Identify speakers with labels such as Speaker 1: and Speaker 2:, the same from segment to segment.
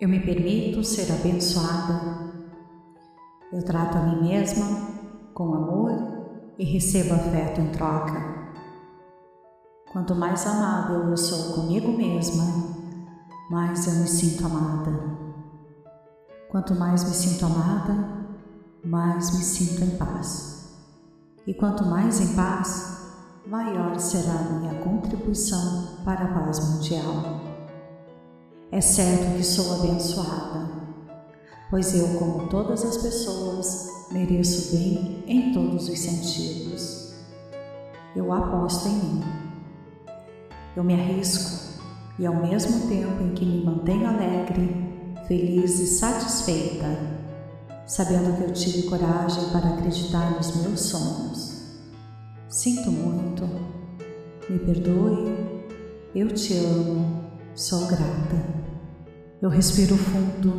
Speaker 1: Eu me permito ser abençoada. Eu trato a mim mesma com amor e recebo afeto em troca. Quanto mais amável eu sou comigo mesma, mais eu me sinto amada. Quanto mais me sinto amada, mais me sinto em paz. E quanto mais em paz, maior será a minha contribuição para a paz mundial. É certo que sou abençoada, pois eu, como todas as pessoas, mereço bem em todos os sentidos. Eu aposto em mim. Eu me arrisco e, ao mesmo tempo em que me mantenho alegre, feliz e satisfeita, sabendo que eu tive coragem para acreditar nos meus sonhos. Sinto muito, me perdoe, eu te amo, sou grata. Eu respiro fundo,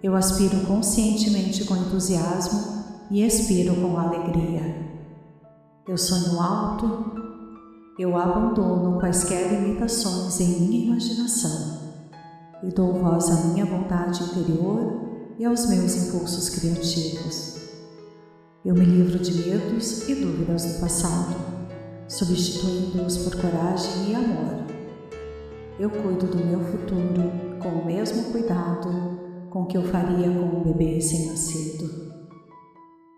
Speaker 1: eu aspiro conscientemente com entusiasmo e expiro com alegria. Eu sonho alto, eu abandono quaisquer limitações em minha imaginação e dou voz à minha vontade interior e aos meus impulsos criativos. Eu me livro de medos e dúvidas do passado, substituindo-os por coragem e amor. Eu cuido do meu futuro com o mesmo cuidado com que eu faria com um bebê recém-nascido.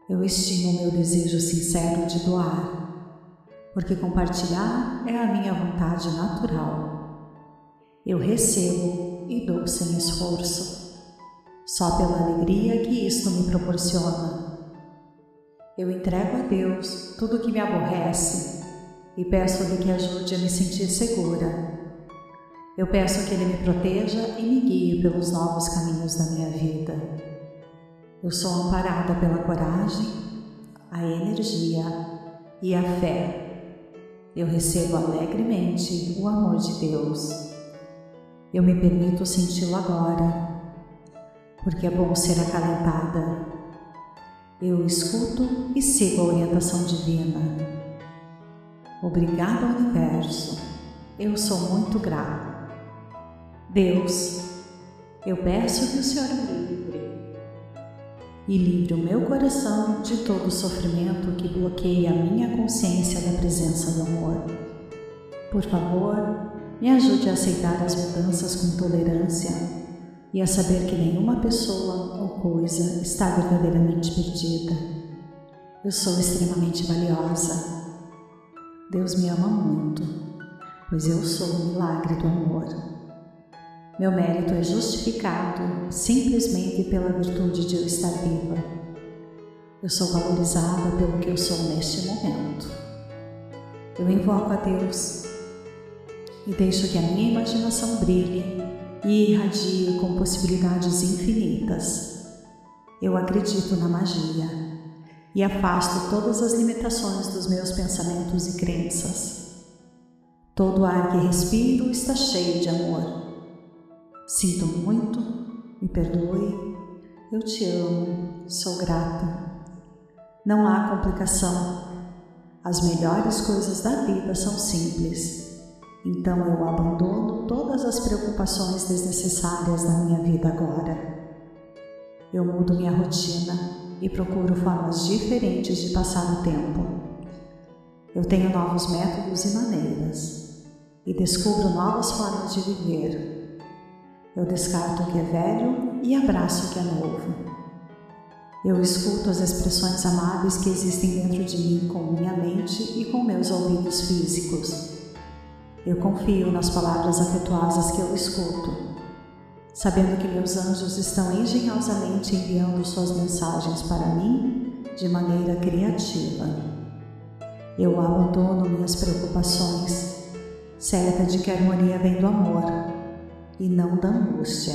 Speaker 1: Eu estimo meu desejo sincero de doar, porque compartilhar é a minha vontade natural. Eu recebo e dou sem esforço, só pela alegria que isto me proporciona. Eu entrego a Deus tudo o que me aborrece e peço-lhe que ajude a me sentir segura eu peço que Ele me proteja e me guie pelos novos caminhos da minha vida. Eu sou amparada pela coragem, a energia e a fé. Eu recebo alegremente o amor de Deus. Eu me permito senti-lo agora, porque é bom ser acalentada. Eu escuto e sigo a orientação divina. Obrigada, Universo. Eu sou muito grata. Deus, eu peço que o Senhor me livre e livre o meu coração de todo o sofrimento que bloqueia a minha consciência da presença do amor. Por favor, me ajude a aceitar as mudanças com tolerância e a saber que nenhuma pessoa ou coisa está verdadeiramente perdida. Eu sou extremamente valiosa. Deus me ama muito, pois eu sou o milagre do amor. Meu mérito é justificado simplesmente pela virtude de eu estar viva. Eu sou valorizada pelo que eu sou neste momento. Eu invoco a Deus e deixo que a minha imaginação brilhe e irradie com possibilidades infinitas. Eu acredito na magia e afasto todas as limitações dos meus pensamentos e crenças. Todo ar que respiro está cheio de amor Sinto muito, me perdoe, eu te amo, sou grata. Não há complicação. As melhores coisas da vida são simples. Então eu abandono todas as preocupações desnecessárias da minha vida agora. Eu mudo minha rotina e procuro formas diferentes de passar o tempo. Eu tenho novos métodos e maneiras e descubro novas formas de viver eu descarto o que é velho e abraço o que é novo. Eu escuto as expressões amáveis que existem dentro de mim com minha mente e com meus ouvidos físicos. Eu confio nas palavras afetuosas que eu escuto, sabendo que meus anjos estão engenhosamente enviando suas mensagens para mim de maneira criativa. Eu abandono minhas preocupações, certa de que a harmonia vem do amor e não da angústia.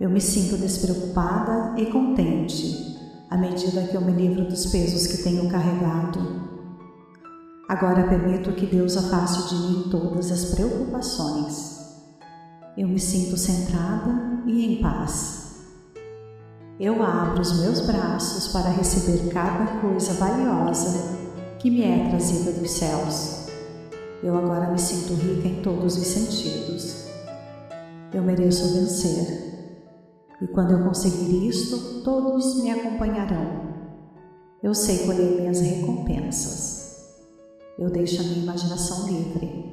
Speaker 1: Eu me sinto despreocupada e contente à medida que eu me livro dos pesos que tenho carregado. Agora permito que Deus afaste de mim todas as preocupações. Eu me sinto centrada e em paz. Eu abro os meus braços para receber cada coisa valiosa que me é trazida dos céus. Eu agora me sinto rica em todos os sentidos. Eu mereço vencer. E quando eu conseguir isto, todos me acompanharão. Eu sei colher minhas recompensas. Eu deixo a minha imaginação livre.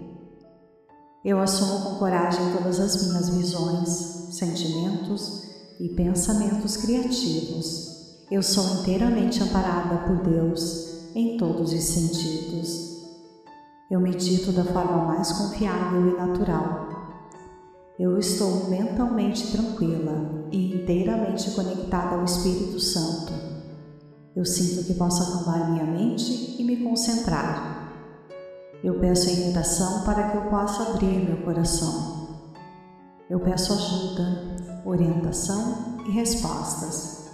Speaker 1: Eu assumo com coragem todas as minhas visões, sentimentos e pensamentos criativos. Eu sou inteiramente amparada por Deus em todos os sentidos. Eu medito da forma mais confiável e natural. Eu estou mentalmente tranquila e inteiramente conectada ao Espírito Santo. Eu sinto que posso acalmar minha mente e me concentrar. Eu peço a imitação para que eu possa abrir meu coração. Eu peço ajuda, orientação e respostas.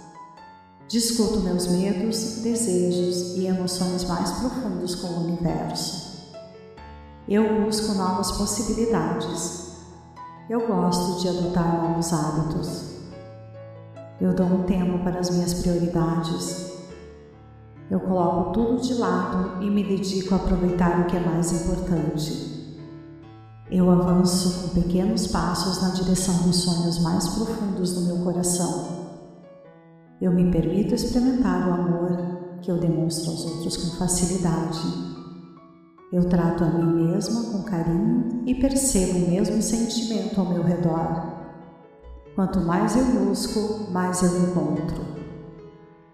Speaker 1: Discuto meus medos, desejos e emoções mais profundos com o universo. Eu busco novas possibilidades. Eu gosto de adotar novos hábitos. Eu dou um tempo para as minhas prioridades eu coloco tudo de lado e me dedico a aproveitar o que é mais importante. Eu avanço com pequenos passos na direção dos sonhos mais profundos do meu coração. Eu me permito experimentar o amor que eu demonstro aos outros com facilidade. Eu trato a mim mesma com carinho e percebo o mesmo sentimento ao meu redor. Quanto mais eu busco, mais eu encontro.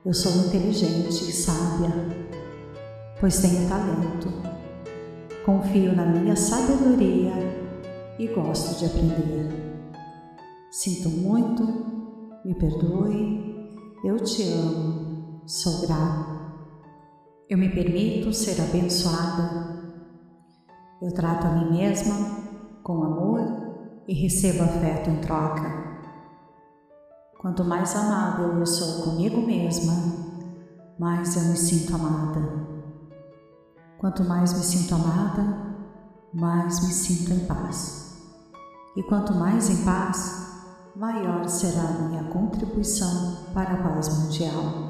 Speaker 1: Eu sou inteligente e sábia, pois tenho talento. Confio na minha sabedoria e gosto de aprender. Sinto muito, me perdoe, eu te amo, sou grata. Eu me permito ser abençoada. Eu trato a mim mesma com amor e recebo afeto em troca. Quanto mais amável eu sou comigo mesma, mais eu me sinto amada. Quanto mais me sinto amada, mais me sinto em paz. E quanto mais em paz, maior será a minha contribuição para a paz mundial.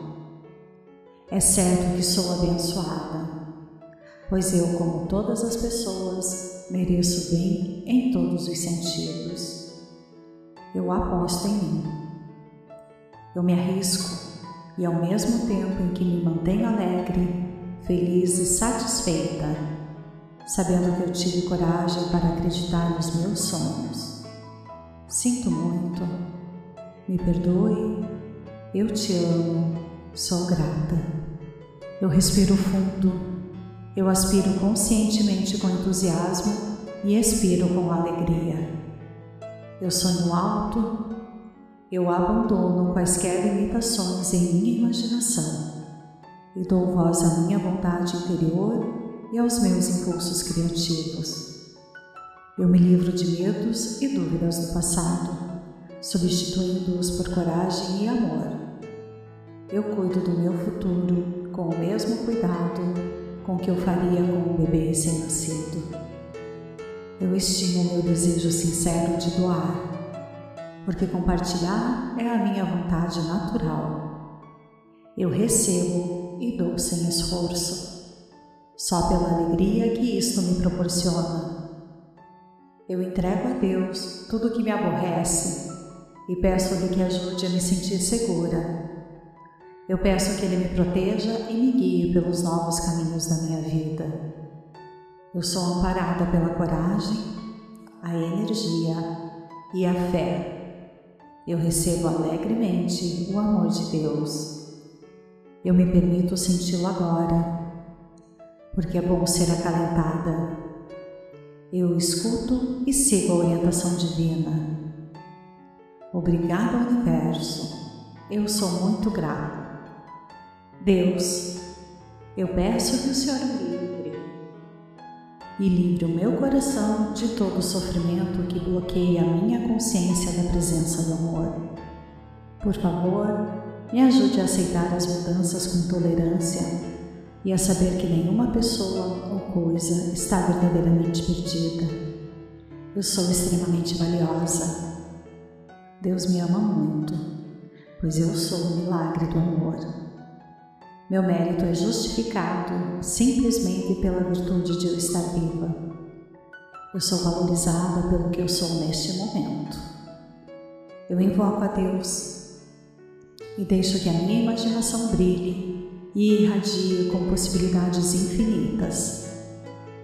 Speaker 1: É certo que sou abençoada, pois eu, como todas as pessoas, mereço bem em todos os sentidos. Eu aposto em mim eu me arrisco e, ao mesmo tempo em que me mantenho alegre, feliz e satisfeita, sabendo que eu tive coragem para acreditar nos meus sonhos. Sinto muito, me perdoe, eu te amo, sou grata. Eu respiro fundo, eu aspiro conscientemente com entusiasmo e expiro com alegria. Eu sonho alto eu abandono quaisquer limitações em minha imaginação e dou voz à minha vontade interior e aos meus impulsos criativos. Eu me livro de medos e dúvidas do passado, substituindo-os por coragem e amor. Eu cuido do meu futuro com o mesmo cuidado com que eu faria com um bebê recém-nascido. Eu estimo meu desejo sincero de doar porque compartilhar é a minha vontade natural. Eu recebo e dou sem esforço, só pela alegria que isto me proporciona. Eu entrego a Deus tudo o que me aborrece e peço-lhe que ajude a me sentir segura. Eu peço que Ele me proteja e me guie pelos novos caminhos da minha vida. Eu sou amparada pela coragem, a energia e a fé eu recebo alegremente o amor de Deus. Eu me permito senti-lo agora, porque é bom ser acalentada. Eu escuto e sigo a orientação divina. Obrigado, Universo. Eu sou muito grato. Deus, eu peço que o Senhor me e livre o meu coração de todo o sofrimento que bloqueia a minha consciência da presença do amor. Por favor, me ajude a aceitar as mudanças com tolerância e a saber que nenhuma pessoa ou coisa está verdadeiramente perdida. Eu sou extremamente valiosa. Deus me ama muito, pois eu sou o milagre do amor. Meu mérito é justificado simplesmente pela virtude de eu estar viva. Eu sou valorizada pelo que eu sou neste momento. eu invoco a Deus e deixo que a minha imaginação brilhe e irradie com possibilidades infinitas.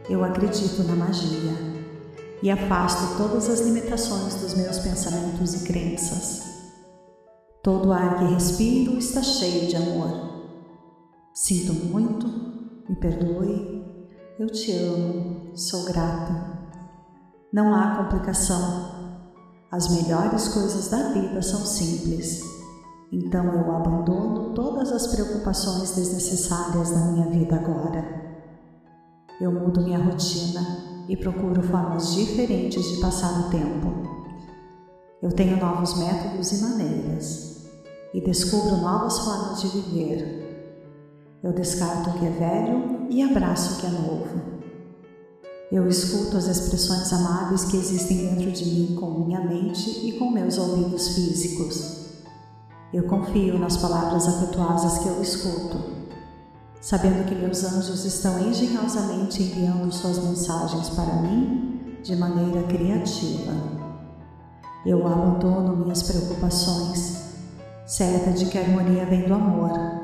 Speaker 1: Eu acredito na magia e afasto todas as limitações dos meus pensamentos e crenças. Todo ar que respiro está cheio de amor. Sinto muito, me perdoe, eu te amo, sou grata. Não há complicação, as melhores coisas da vida são simples. Então eu abandono todas as preocupações desnecessárias da minha vida agora. Eu mudo minha rotina e procuro formas diferentes de passar o tempo. Eu tenho novos métodos e maneiras e descubro novas formas de viver. Eu descarto o que é velho e abraço o que é novo. Eu escuto as expressões amáveis que existem dentro de mim com minha mente e com meus ouvidos físicos. Eu confio nas palavras afetuosas que eu escuto, sabendo que meus anjos estão engenhosamente enviando suas mensagens para mim de maneira criativa. Eu abandono minhas preocupações, certa de que a harmonia vem do amor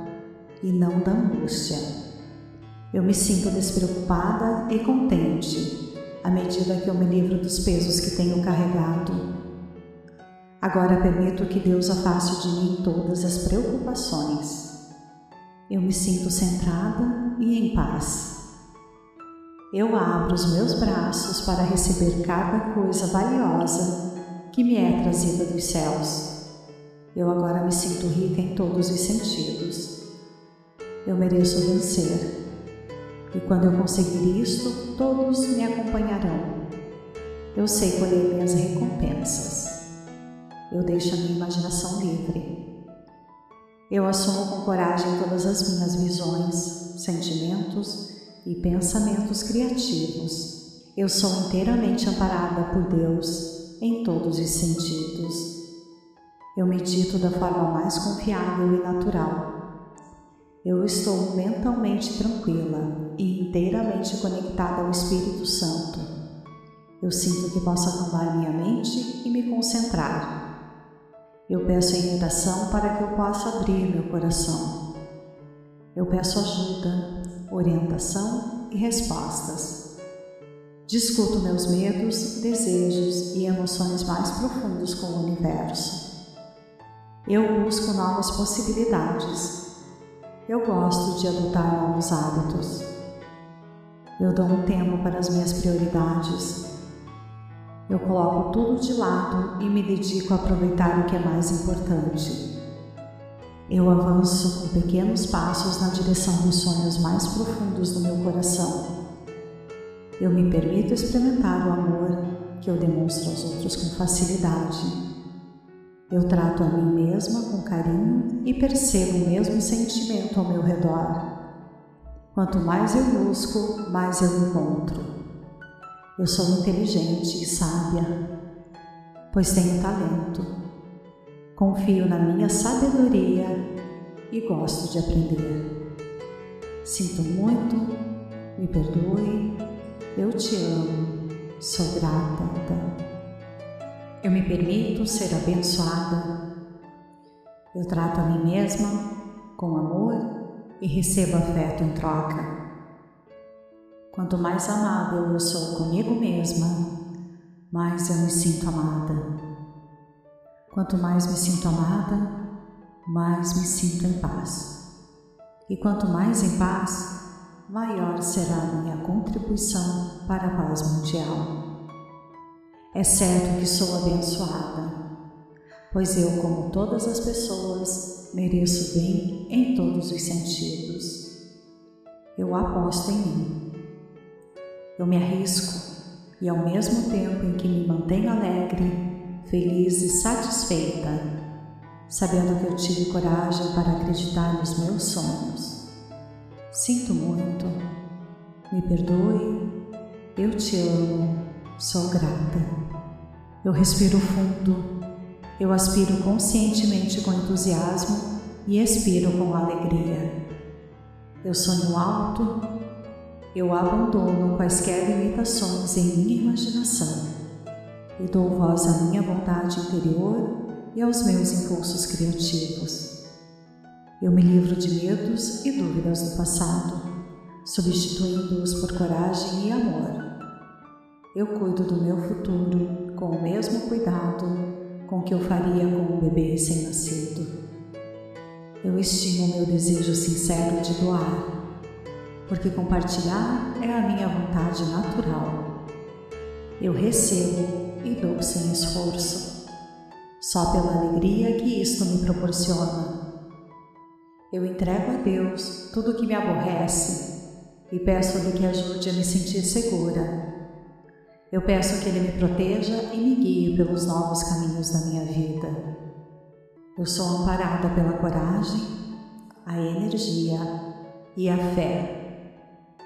Speaker 1: e não da angústia. Eu me sinto despreocupada e contente à medida que eu me livro dos pesos que tenho carregado. Agora permito que Deus afaste de mim todas as preocupações. Eu me sinto centrada e em paz. Eu abro os meus braços para receber cada coisa valiosa que me é trazida dos céus. Eu agora me sinto rica em todos os sentidos. Eu mereço vencer e quando eu conseguir isto, todos me acompanharão. Eu sei colher minhas recompensas. Eu deixo a minha imaginação livre. Eu assumo com coragem todas as minhas visões, sentimentos e pensamentos criativos. Eu sou inteiramente amparada por Deus em todos os sentidos. Eu medito da forma mais confiável e natural eu estou mentalmente tranquila e inteiramente conectada ao Espírito Santo. Eu sinto que posso acalmar minha mente e me concentrar. Eu peço a imitação para que eu possa abrir meu coração. Eu peço ajuda, orientação e respostas. Discuto meus medos, desejos e emoções mais profundos com o universo. Eu busco novas possibilidades eu gosto de adotar novos hábitos. Eu dou um tempo para as minhas prioridades. Eu coloco tudo de lado e me dedico a aproveitar o que é mais importante. Eu avanço com pequenos passos na direção dos sonhos mais profundos do meu coração. Eu me permito experimentar o amor que eu demonstro aos outros com facilidade eu trato a mim mesma com carinho e percebo o mesmo sentimento ao meu redor. Quanto mais eu busco, mais eu encontro. Eu sou inteligente e sábia, pois tenho talento. Confio na minha sabedoria e gosto de aprender. Sinto muito, me perdoe, eu te amo, sou grata. Eu me permito ser abençoada. Eu trato a mim mesma com amor e recebo afeto em troca. Quanto mais amável eu sou comigo mesma, mais eu me sinto amada. Quanto mais me sinto amada, mais me sinto em paz. E quanto mais em paz, maior será a minha contribuição para a paz mundial. É certo que sou abençoada, pois eu, como todas as pessoas, mereço bem em todos os sentidos. Eu aposto em mim. Eu me arrisco e, ao mesmo tempo em que me mantenho alegre, feliz e satisfeita, sabendo que eu tive coragem para acreditar nos meus sonhos. Sinto muito, me perdoe, eu te amo Sou grata. Eu respiro fundo. Eu aspiro conscientemente com entusiasmo e expiro com alegria. Eu sonho alto. Eu abandono quaisquer limitações em minha imaginação e dou voz à minha vontade interior e aos meus impulsos criativos. Eu me livro de medos e dúvidas do passado, substituindo-os por coragem e amor. Eu cuido do meu futuro com o mesmo cuidado com que eu faria com um bebê recém-nascido. Eu estimo meu desejo sincero de doar, porque compartilhar é a minha vontade natural. Eu recebo e dou sem esforço, só pela alegria que isto me proporciona. Eu entrego a Deus tudo o que me aborrece e peço-lhe que ajude a me sentir segura eu peço que Ele me proteja e me guie pelos novos caminhos da minha vida. Eu sou amparada pela coragem, a energia e a fé.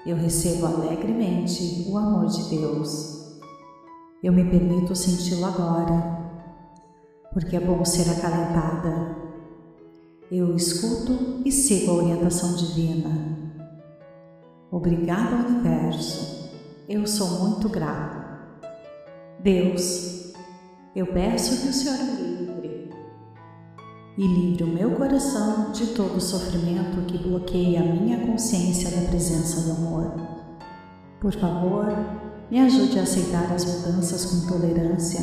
Speaker 1: Eu recebo alegremente o amor de Deus. Eu me permito senti-lo agora, porque é bom ser acalentada. Eu escuto e sigo a orientação divina. Obrigada, Universo. Eu sou muito grata. Deus, eu peço que o Senhor me livre e livre o meu coração de todo o sofrimento que bloqueia a minha consciência da presença do amor. Por favor, me ajude a aceitar as mudanças com tolerância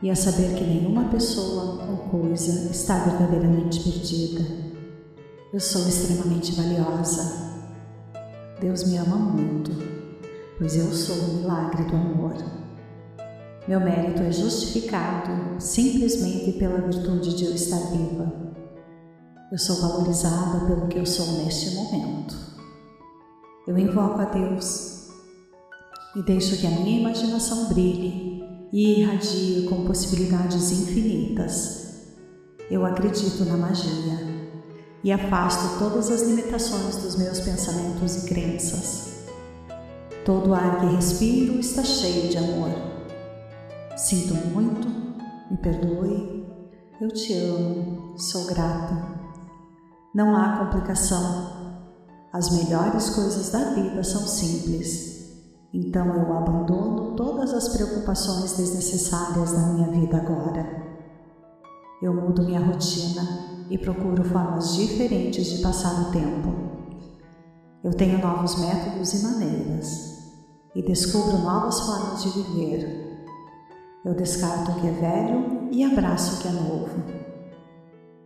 Speaker 1: e a saber que nenhuma pessoa ou coisa está verdadeiramente perdida. Eu sou extremamente valiosa. Deus me ama muito, pois eu sou o milagre do amor. Meu mérito é justificado simplesmente pela virtude de eu estar viva. Eu sou valorizada pelo que eu sou neste momento. Eu invoco a Deus e deixo que a minha imaginação brilhe e irradie com possibilidades infinitas. Eu acredito na magia e afasto todas as limitações dos meus pensamentos e crenças. Todo ar que respiro está cheio de amor. Sinto muito, me perdoe, eu te amo, sou grata. Não há complicação. As melhores coisas da vida são simples. Então eu abandono todas as preocupações desnecessárias da minha vida agora. Eu mudo minha rotina e procuro formas diferentes de passar o tempo. Eu tenho novos métodos e maneiras e descubro novas formas de viver eu descarto o que é velho e abraço o que é novo.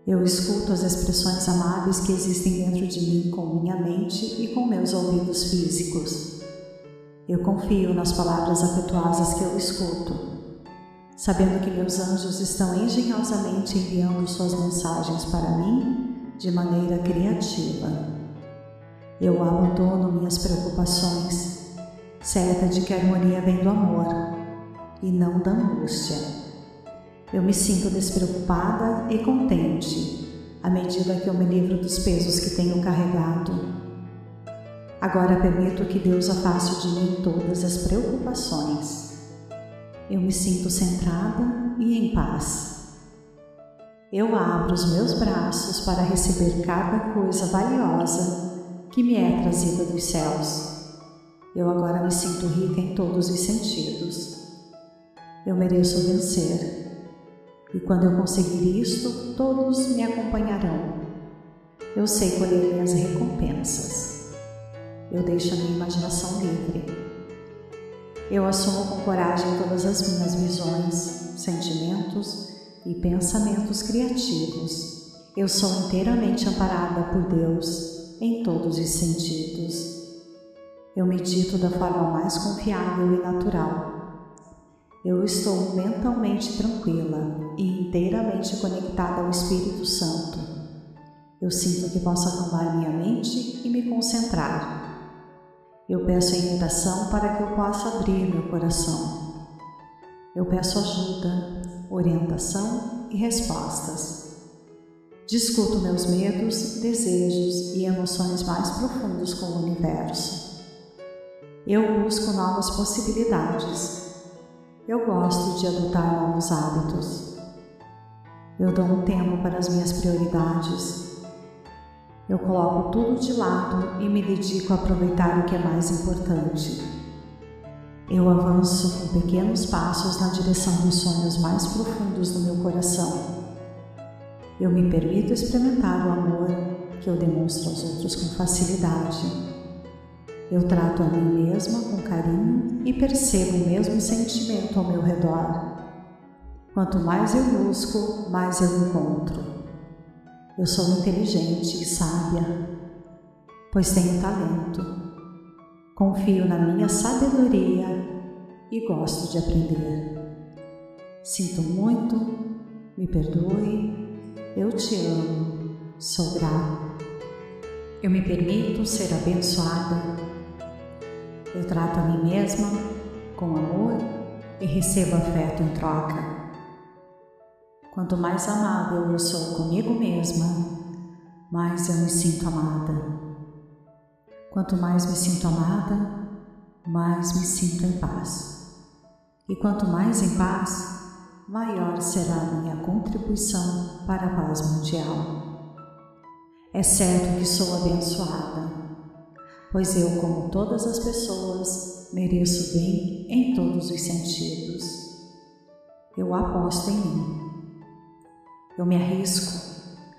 Speaker 1: Eu escuto as expressões amáveis que existem dentro de mim com minha mente e com meus ouvidos físicos. Eu confio nas palavras afetuosas que eu escuto, sabendo que meus anjos estão engenhosamente enviando suas mensagens para mim de maneira criativa. Eu abandono minhas preocupações, certa de que a harmonia vem do amor e não da angústia. Eu me sinto despreocupada e contente à medida que eu me livro dos pesos que tenho carregado. Agora permito que Deus afaste de mim todas as preocupações. Eu me sinto centrada e em paz. Eu abro os meus braços para receber cada coisa valiosa que me é trazida dos céus. Eu agora me sinto rica em todos os sentidos eu mereço vencer. E quando eu conseguir isto, todos me acompanharão. Eu sei colher minhas recompensas. Eu deixo a minha imaginação livre. Eu assumo com coragem todas as minhas visões, sentimentos e pensamentos criativos. Eu sou inteiramente amparada por Deus em todos os sentidos. Eu medito da forma mais confiável e natural eu estou mentalmente tranquila e inteiramente conectada ao Espírito Santo. Eu sinto que posso acalmar minha mente e me concentrar. Eu peço a invitação para que eu possa abrir meu coração. Eu peço ajuda, orientação e respostas. Discuto meus medos, desejos e emoções mais profundos com o universo. Eu busco novas possibilidades eu gosto de adotar novos hábitos. Eu dou um tempo para as minhas prioridades. Eu coloco tudo de lado e me dedico a aproveitar o que é mais importante. Eu avanço com pequenos passos na direção dos sonhos mais profundos do meu coração. Eu me permito experimentar o amor que eu demonstro aos outros com facilidade. Eu trato a mim mesma com carinho e percebo o mesmo sentimento ao meu redor. Quanto mais eu busco, mais eu encontro. Eu sou inteligente e sábia, pois tenho talento. Confio na minha sabedoria e gosto de aprender. Sinto muito, me perdoe, eu te amo, sou grata. Eu me permito ser abençoada. Eu trato a mim mesma com amor e recebo afeto em troca. Quanto mais amável eu sou comigo mesma, mais eu me sinto amada. Quanto mais me sinto amada, mais me sinto em paz. E quanto mais em paz, maior será a minha contribuição para a paz mundial. É certo que sou abençoada, pois eu, como todas as pessoas, mereço bem em todos os sentidos. Eu aposto em mim. Eu me arrisco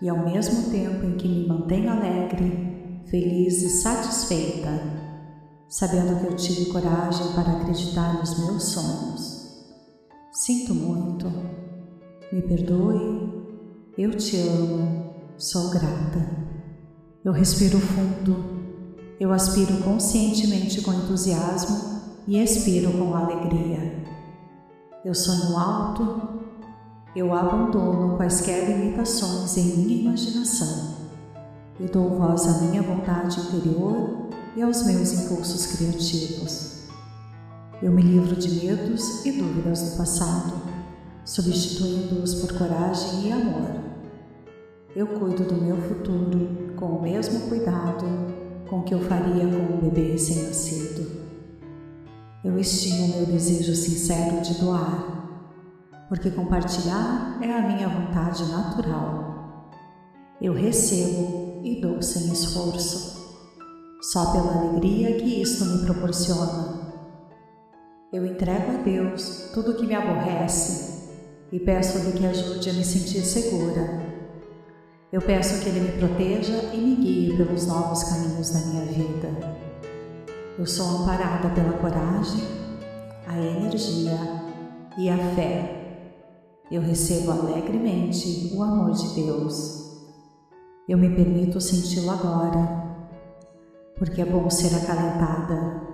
Speaker 1: e, ao mesmo tempo em que me mantenho alegre, feliz e satisfeita, sabendo que eu tive coragem para acreditar nos meus sonhos Sinto muito, me perdoe, eu te amo, sou grata. Eu respiro fundo, eu aspiro conscientemente com entusiasmo e expiro com alegria. Eu sonho alto, eu abandono quaisquer limitações em minha imaginação e dou voz à minha vontade interior e aos meus impulsos criativos. Eu me livro de medos e dúvidas do passado, substituindo-os por coragem e amor. Eu cuido do meu futuro com o mesmo cuidado com que eu faria com um bebê recém-nascido. Eu estimo meu desejo sincero de doar, porque compartilhar é a minha vontade natural. Eu recebo e dou sem esforço, só pela alegria que isto me proporciona eu entrego a Deus tudo o que me aborrece e peço-lhe que ajude a me sentir segura. Eu peço que Ele me proteja e me guie pelos novos caminhos da minha vida. Eu sou amparada pela coragem, a energia e a fé. Eu recebo alegremente o amor de Deus. Eu me permito senti-lo agora, porque é bom ser acalentada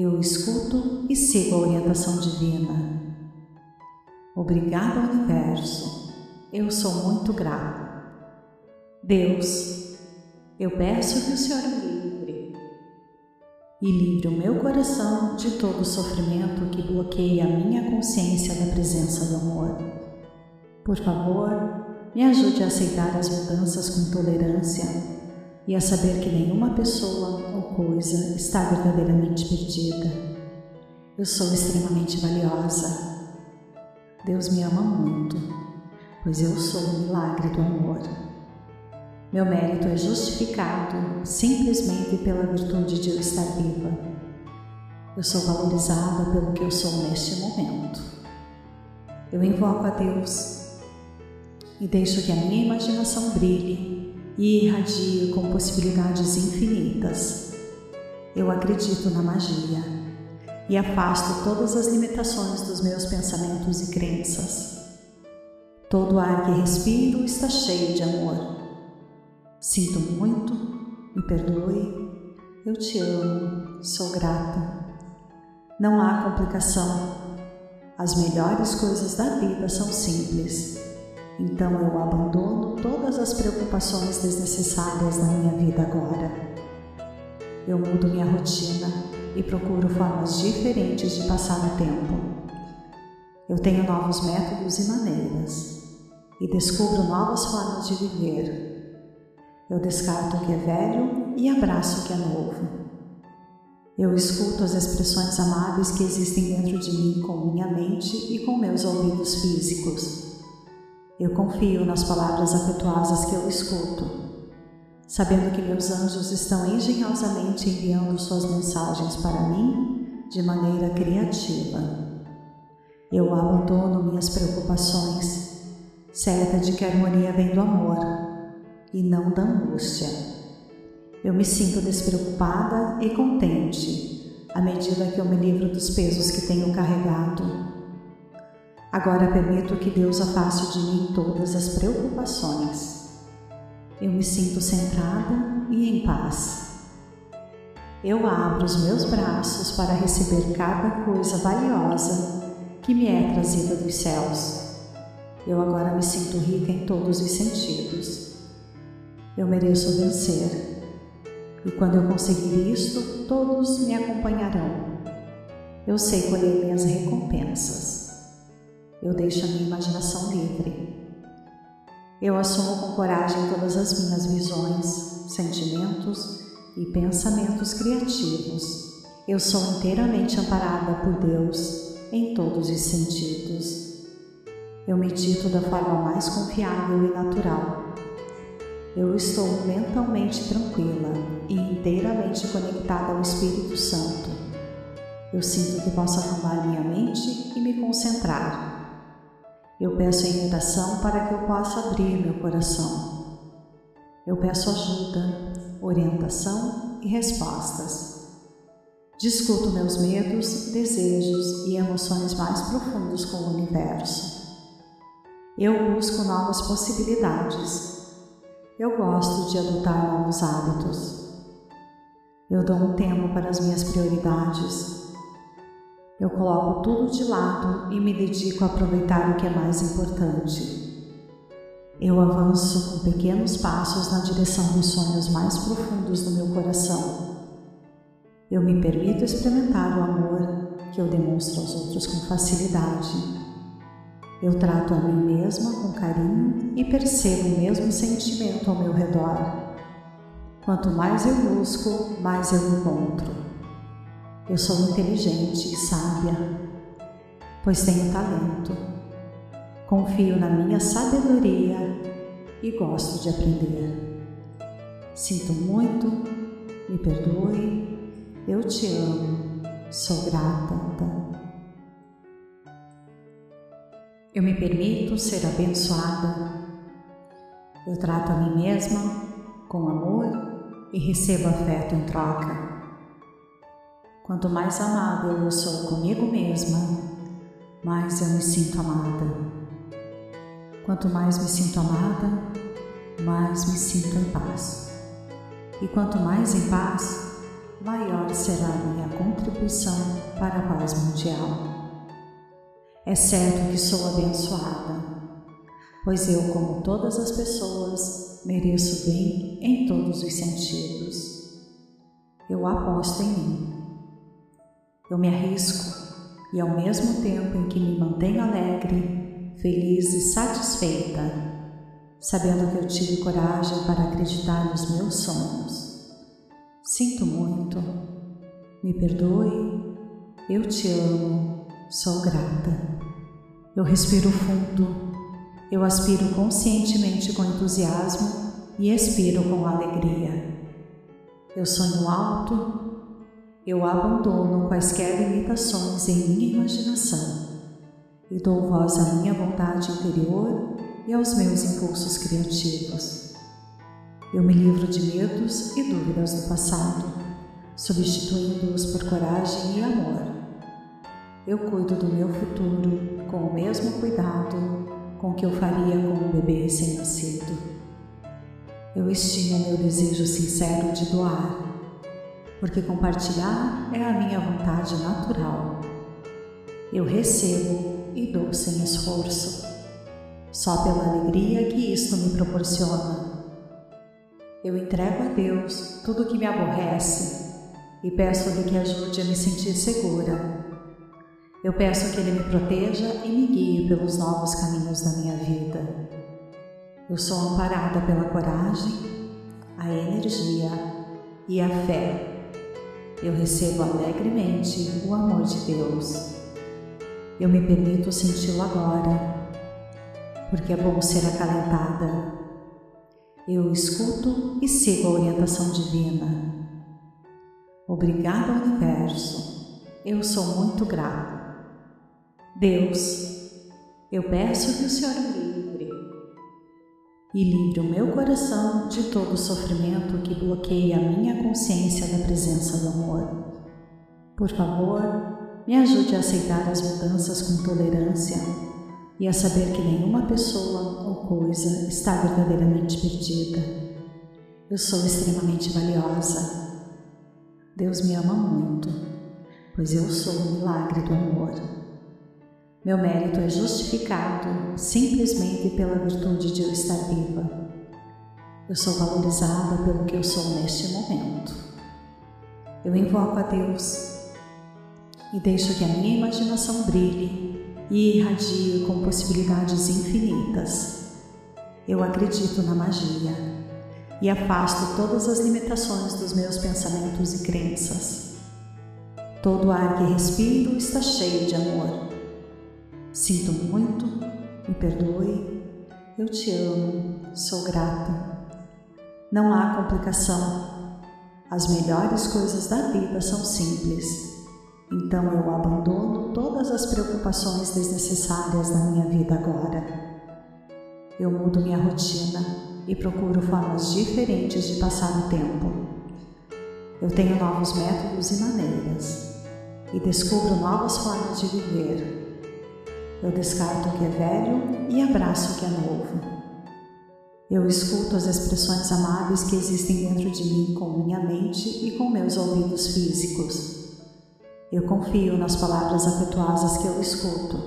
Speaker 1: eu escuto e sigo a orientação divina. Obrigado, Universo. Eu sou muito grato. Deus, eu peço que o Senhor me livre e livre o meu coração de todo o sofrimento que bloqueia a minha consciência da presença do amor. Por favor, me ajude a aceitar as mudanças com tolerância e a saber que nenhuma pessoa ou coisa está verdadeiramente perdida. Eu sou extremamente valiosa. Deus me ama muito, pois eu sou o milagre do amor. Meu mérito é justificado simplesmente pela virtude de eu estar viva. Eu sou valorizada pelo que eu sou neste momento. Eu invoco a Deus e deixo que a minha imaginação brilhe e irradio com possibilidades infinitas. Eu acredito na magia e afasto todas as limitações dos meus pensamentos e crenças. Todo ar que respiro está cheio de amor. Sinto muito, me perdoe, eu te amo, sou grata. Não há complicação. As melhores coisas da vida são simples então eu abandono todas as preocupações desnecessárias da minha vida agora. Eu mudo minha rotina e procuro formas diferentes de passar o tempo. Eu tenho novos métodos e maneiras e descubro novas formas de viver. Eu descarto o que é velho e abraço o que é novo. Eu escuto as expressões amáveis que existem dentro de mim com minha mente e com meus ouvidos físicos. Eu confio nas palavras afetuosas que eu escuto, sabendo que meus anjos estão engenhosamente enviando suas mensagens para mim de maneira criativa. Eu abandono minhas preocupações certa de que a harmonia vem do amor e não da angústia. Eu me sinto despreocupada e contente à medida que eu me livro dos pesos que tenho carregado. Agora permito que Deus afaste de mim todas as preocupações. Eu me sinto centrada e em paz. Eu abro os meus braços para receber cada coisa valiosa que me é trazida dos céus. Eu agora me sinto rica em todos os sentidos. Eu mereço vencer. E quando eu conseguir isto, todos me acompanharão. Eu sei colher minhas recompensas. Eu deixo a minha imaginação livre. Eu assumo com coragem todas as minhas visões, sentimentos e pensamentos criativos. Eu sou inteiramente amparada por Deus em todos os sentidos. Eu medito da forma mais confiável e natural. Eu estou mentalmente tranquila e inteiramente conectada ao Espírito Santo. Eu sinto que posso acalmar minha mente e me concentrar. Eu peço a imitação para que eu possa abrir meu coração. Eu peço ajuda, orientação e respostas. Discuto meus medos, desejos e emoções mais profundos com o universo. Eu busco novas possibilidades. Eu gosto de adotar novos hábitos. Eu dou um tempo para as minhas prioridades. Eu coloco tudo de lado e me dedico a aproveitar o que é mais importante. Eu avanço com pequenos passos na direção dos sonhos mais profundos do meu coração. Eu me permito experimentar o amor que eu demonstro aos outros com facilidade. Eu trato a mim mesma com carinho e percebo o mesmo sentimento ao meu redor. Quanto mais eu busco, mais eu encontro. Eu sou inteligente e sábia, pois tenho talento Confio na minha sabedoria e gosto de aprender. Sinto muito, me perdoe, eu te amo, sou grata. Eu me permito ser abençoada. Eu trato a mim mesma com amor e recebo afeto em troca. Quanto mais amável eu sou comigo mesma, mais eu me sinto amada. Quanto mais me sinto amada, mais me sinto em paz. E quanto mais em paz, maior será a minha contribuição para a paz mundial. É certo que sou abençoada, pois eu, como todas as pessoas, mereço bem em todos os sentidos. Eu aposto em mim. Eu me arrisco e, ao mesmo tempo em que me mantenho alegre, feliz e satisfeita, sabendo que eu tive coragem para acreditar nos meus sonhos. Sinto muito, me perdoe, eu te amo, sou grata. Eu respiro fundo, eu aspiro conscientemente com entusiasmo e expiro com alegria. Eu sonho alto, eu abandono quaisquer limitações em minha imaginação e dou voz à minha vontade interior e aos meus impulsos criativos. Eu me livro de medos e dúvidas do passado, substituindo-os por coragem e amor. Eu cuido do meu futuro com o mesmo cuidado com que eu faria com um bebê recém-nascido. Eu estimo meu desejo sincero de doar, porque compartilhar é a minha vontade natural. Eu recebo e dou sem esforço, só pela alegria que isto me proporciona. Eu entrego a Deus tudo o que me aborrece e peço-lhe que ajude a me sentir segura. Eu peço que Ele me proteja e me guie pelos novos caminhos da minha vida. Eu sou amparada pela coragem, a energia e a fé. Eu recebo alegremente o amor de Deus. Eu me permito senti-lo agora, porque é bom ser acalentada. Eu escuto e sigo a orientação divina. Obrigado, universo. Eu sou muito grato. Deus, Eu peço que o Senhor me livre e livre o meu coração de todo sofrimento que bloqueia a minha consciência da presença do amor. Por favor, me ajude a aceitar as mudanças com tolerância e a saber que nenhuma pessoa ou coisa está verdadeiramente perdida. Eu sou extremamente valiosa. Deus me ama muito, pois eu sou o milagre do amor. Meu mérito é justificado simplesmente pela virtude de eu estar viva. Eu sou valorizada pelo que eu sou neste momento. Eu invoco a Deus e deixo que a minha imaginação brilhe e irradie com possibilidades infinitas. Eu acredito na magia e afasto todas as limitações dos meus pensamentos e crenças. Todo ar que respiro está cheio de amor Sinto muito, me perdoe, eu te amo, sou grata. Não há complicação. As melhores coisas da vida são simples. Então eu abandono todas as preocupações desnecessárias da minha vida agora. Eu mudo minha rotina e procuro formas diferentes de passar o tempo. Eu tenho novos métodos e maneiras e descubro novas formas de viver eu descarto o que é velho e abraço o que é novo. Eu escuto as expressões amáveis que existem dentro de mim com minha mente e com meus ouvidos físicos. Eu confio nas palavras afetuosas que eu escuto,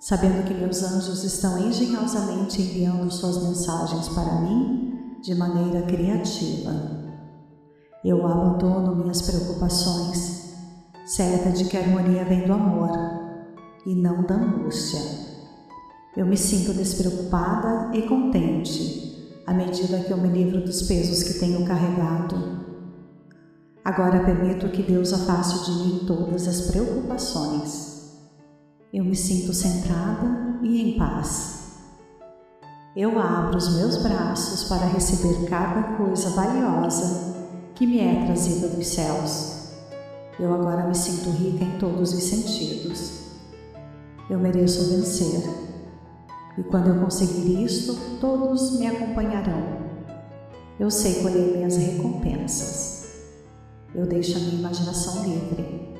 Speaker 1: sabendo que meus anjos estão engenhosamente enviando suas mensagens para mim de maneira criativa. Eu abandono minhas preocupações, certa de que a harmonia vem do amor e não da angústia. Eu me sinto despreocupada e contente à medida que eu me livro dos pesos que tenho carregado. Agora permito que Deus afaste de mim todas as preocupações. Eu me sinto centrada e em paz. Eu abro os meus braços para receber cada coisa valiosa que me é trazida dos céus. Eu agora me sinto rica em todos os sentidos. Eu mereço vencer. E quando eu conseguir isto, todos me acompanharão. Eu sei colher minhas recompensas. Eu deixo a minha imaginação livre.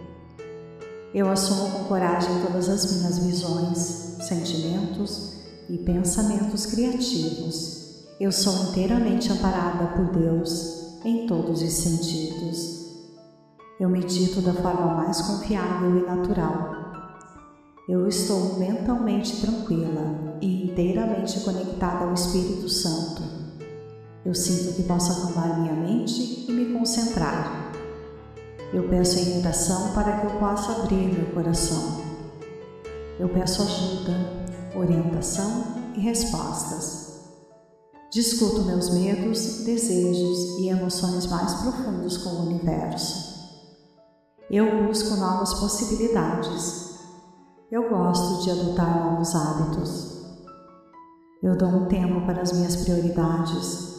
Speaker 1: Eu assumo com coragem todas as minhas visões, sentimentos e pensamentos criativos. Eu sou inteiramente amparada por Deus em todos os sentidos. Eu medito da forma mais confiável e natural eu estou mentalmente tranquila e inteiramente conectada ao Espírito Santo. Eu sinto que posso acalmar minha mente e me concentrar. Eu peço em oração para que eu possa abrir meu coração. Eu peço ajuda, orientação e respostas. Discuto meus medos, desejos e emoções mais profundos com o universo. Eu busco novas possibilidades eu gosto de adotar novos hábitos. Eu dou um tempo para as minhas prioridades.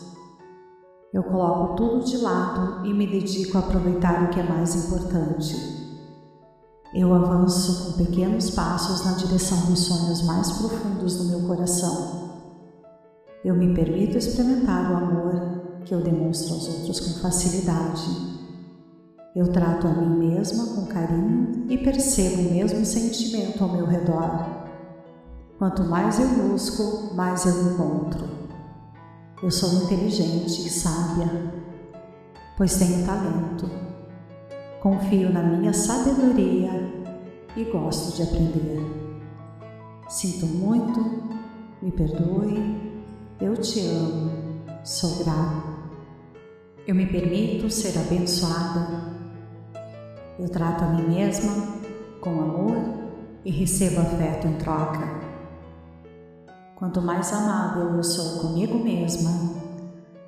Speaker 1: Eu coloco tudo de lado e me dedico a aproveitar o que é mais importante. Eu avanço com pequenos passos na direção dos sonhos mais profundos do meu coração. Eu me permito experimentar o amor que eu demonstro aos outros com facilidade. Eu trato a mim mesma com carinho e percebo o mesmo sentimento ao meu redor. Quanto mais eu busco, mais eu encontro. Eu sou inteligente e sábia, pois tenho talento. Confio na minha sabedoria e gosto de aprender. Sinto muito, me perdoe, eu te amo, sou grata. Eu me permito ser abençoada eu trato a mim mesma com amor e recebo afeto em troca. Quanto mais amável eu sou comigo mesma,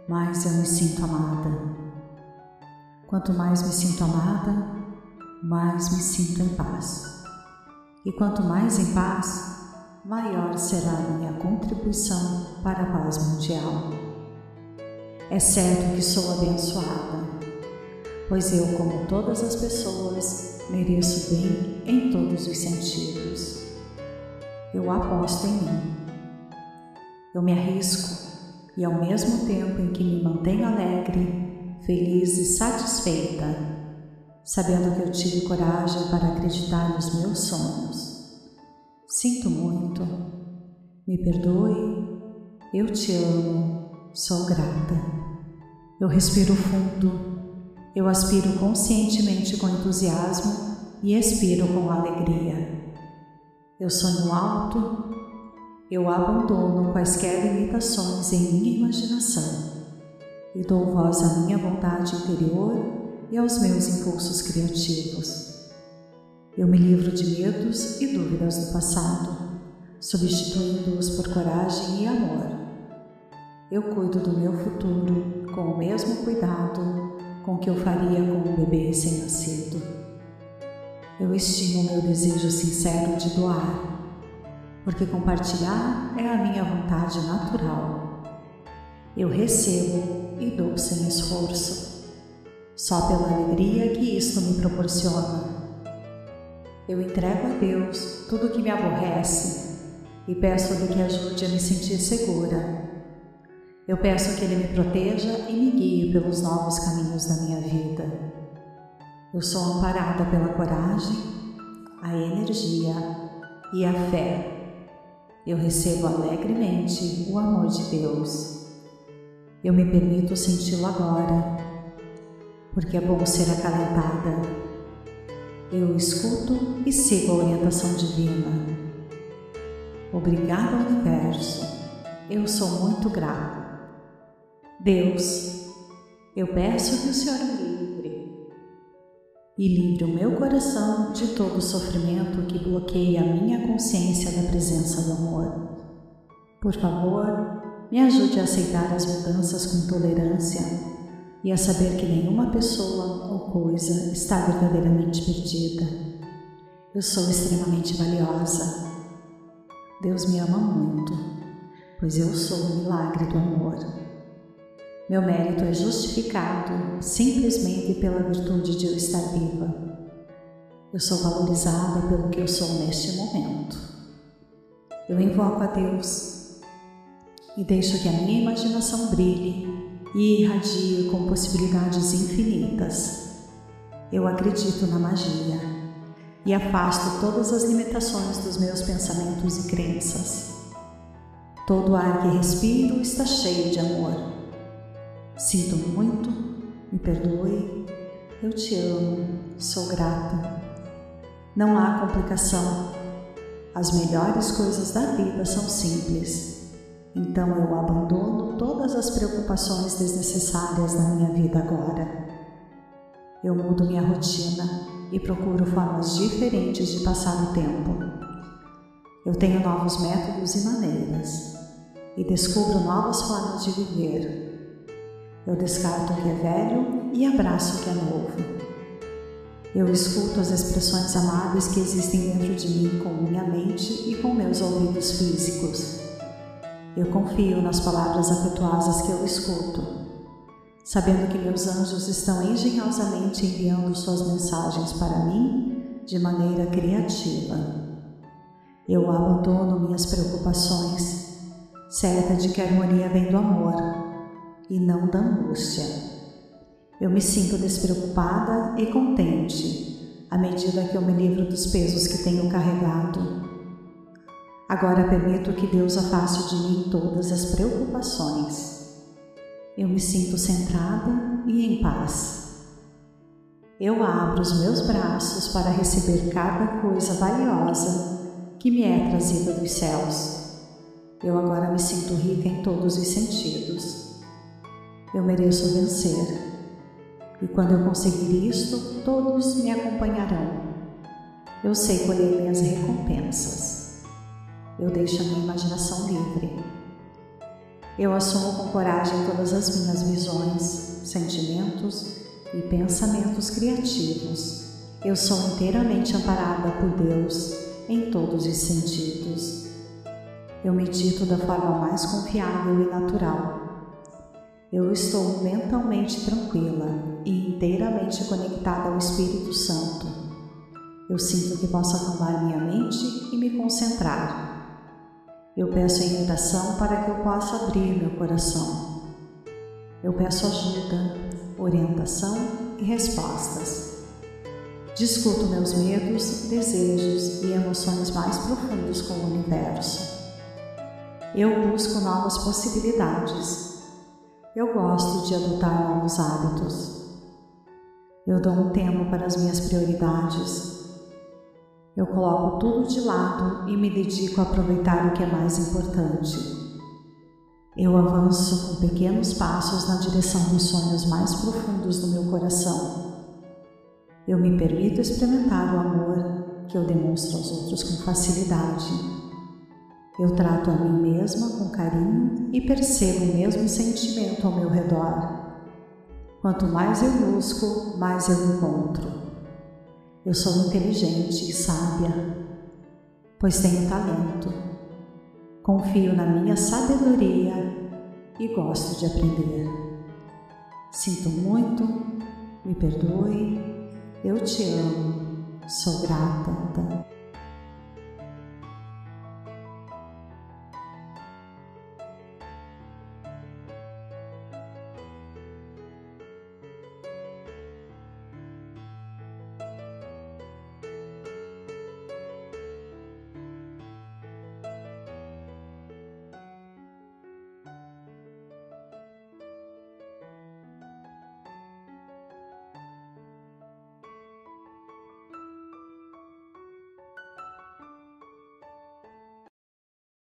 Speaker 1: mais eu me sinto amada. Quanto mais me sinto amada, mais me sinto em paz. E quanto mais em paz, maior será a minha contribuição para a paz mundial. É certo que sou abençoada pois eu, como todas as pessoas, mereço bem em todos os sentidos. eu aposto em mim. Eu me arrisco e, ao mesmo tempo em que me mantenho alegre, feliz e satisfeita, sabendo que eu tive coragem para acreditar nos meus sonhos. Sinto muito, me perdoe, eu te amo, sou grata. Eu respiro fundo, eu aspiro conscientemente com entusiasmo e expiro com alegria. Eu sonho alto, eu abandono quaisquer limitações em minha imaginação e dou voz à minha vontade interior e aos meus impulsos criativos. Eu me livro de medos e dúvidas do passado, substituindo-os por coragem e amor. Eu cuido do meu futuro com o mesmo cuidado com que eu faria com um bebê recém-nascido. Eu estimo meu desejo sincero de doar, porque compartilhar é a minha vontade natural. Eu recebo e dou sem esforço, só pela alegria que isto me proporciona. Eu entrego a Deus tudo o que me aborrece e peço-lhe que ajude a me sentir segura. Eu peço que Ele me proteja e me guie pelos novos caminhos da minha vida. Eu sou amparada pela coragem, a energia e a fé. Eu recebo alegremente o amor de Deus. Eu me permito senti-lo agora, porque é bom ser acalentada. Eu escuto e sigo a orientação divina. Obrigada, Universo. Eu sou muito grato. Deus, eu peço que o Senhor me e livre o meu coração de todo sofrimento que bloqueie a minha consciência da presença do amor. Por favor, me ajude a aceitar as mudanças com tolerância e a saber que nenhuma pessoa ou coisa está verdadeiramente perdida. Eu sou extremamente valiosa. Deus me ama muito, pois eu sou o milagre do amor. Meu mérito é justificado simplesmente pela virtude de eu estar viva. Eu sou valorizada pelo que eu sou neste momento. Eu invoco a Deus e deixo que a minha imaginação brilhe e irradie com possibilidades infinitas. Eu acredito na magia e afasto todas as limitações dos meus pensamentos e crenças. Todo ar que respiro está cheio de amor Sinto muito, me perdoe, eu te amo, sou grata. Não há complicação. As melhores coisas da vida são simples. Então eu abandono todas as preocupações desnecessárias da minha vida agora. Eu mudo minha rotina e procuro formas diferentes de passar o tempo. Eu tenho novos métodos e maneiras e descubro novas formas de viver eu descarto o que é velho e abraço o que é novo. Eu escuto as expressões amáveis que existem dentro de mim com minha mente e com meus ouvidos físicos. Eu confio nas palavras afetuosas que eu escuto, sabendo que meus anjos estão engenhosamente enviando suas mensagens para mim de maneira criativa. Eu abandono minhas preocupações, certa de que a harmonia vem do amor e não da angústia. Eu me sinto despreocupada e contente à medida que eu me livro dos pesos que tenho carregado. Agora permito que Deus afaste de mim todas as preocupações. Eu me sinto centrada e em paz. Eu abro os meus braços para receber cada coisa valiosa que me é trazida dos céus. Eu agora me sinto rica em todos os sentidos. Eu mereço vencer. E quando eu conseguir isto, todos me acompanharão. Eu sei colher minhas recompensas. Eu deixo a minha imaginação livre. Eu assumo com coragem todas as minhas visões, sentimentos e pensamentos criativos. Eu sou inteiramente amparada por Deus em todos os sentidos. Eu medito da forma mais confiável e natural eu estou mentalmente tranquila e inteiramente conectada ao Espírito Santo. Eu sinto que posso acalmar minha mente e me concentrar. Eu peço em oração para que eu possa abrir meu coração. Eu peço ajuda, orientação e respostas. Discuto meus medos, desejos e emoções mais profundos com o universo. Eu busco novas possibilidades. Eu gosto de adotar novos hábitos. Eu dou um tempo para as minhas prioridades eu coloco tudo de lado e me dedico a aproveitar o que é mais importante. Eu avanço com pequenos passos na direção dos sonhos mais profundos do meu coração. Eu me permito experimentar o amor que eu demonstro aos outros com facilidade. Eu trato a mim mesma com carinho e percebo o mesmo sentimento ao meu redor. Quanto mais eu busco, mais eu encontro. Eu sou inteligente e sábia, pois tenho talento. Confio na minha sabedoria e gosto de aprender. Sinto muito, me perdoe, eu te amo, sou grata.